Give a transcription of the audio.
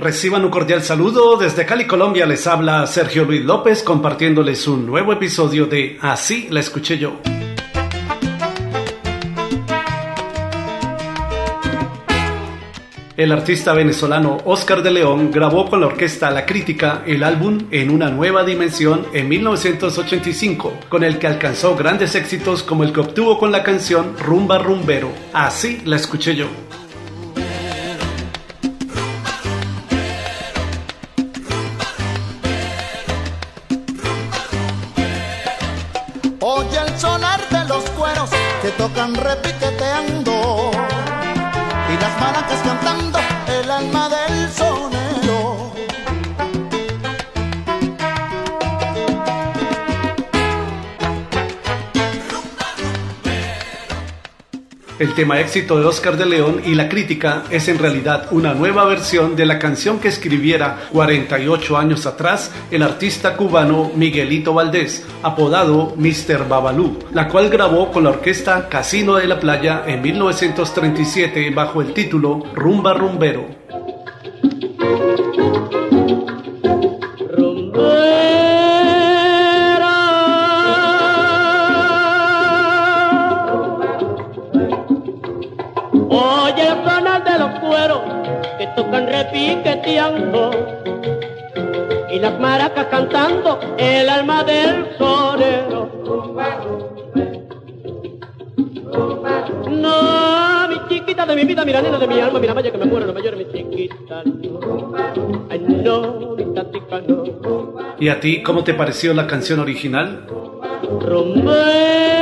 Reciban un cordial saludo. Desde Cali, Colombia, les habla Sergio Luis López compartiéndoles un nuevo episodio de Así la escuché yo. El artista venezolano Oscar de León grabó con la orquesta La Crítica el álbum En una nueva dimensión en 1985, con el que alcanzó grandes éxitos como el que obtuvo con la canción Rumba Rumbero. Así la escuché yo. Oye el sonar de los cueros que tocan repiqueteando El tema éxito de Oscar de León y la crítica es en realidad una nueva versión de la canción que escribiera 48 años atrás el artista cubano Miguelito Valdés, apodado Mr. Babalú, la cual grabó con la orquesta Casino de la Playa en 1937 bajo el título Rumba Rumbero. Oye el canal de los cueros que tocan repiqueteando y las maracas cantando el alma del sonero. No, mi chiquita de mi vida, mira nena de mi alma, mira vaya que me muero, no me llores mi chiquita. Ay no, mi tatica no. ¿Y a ti cómo te pareció la canción original? Rumbero.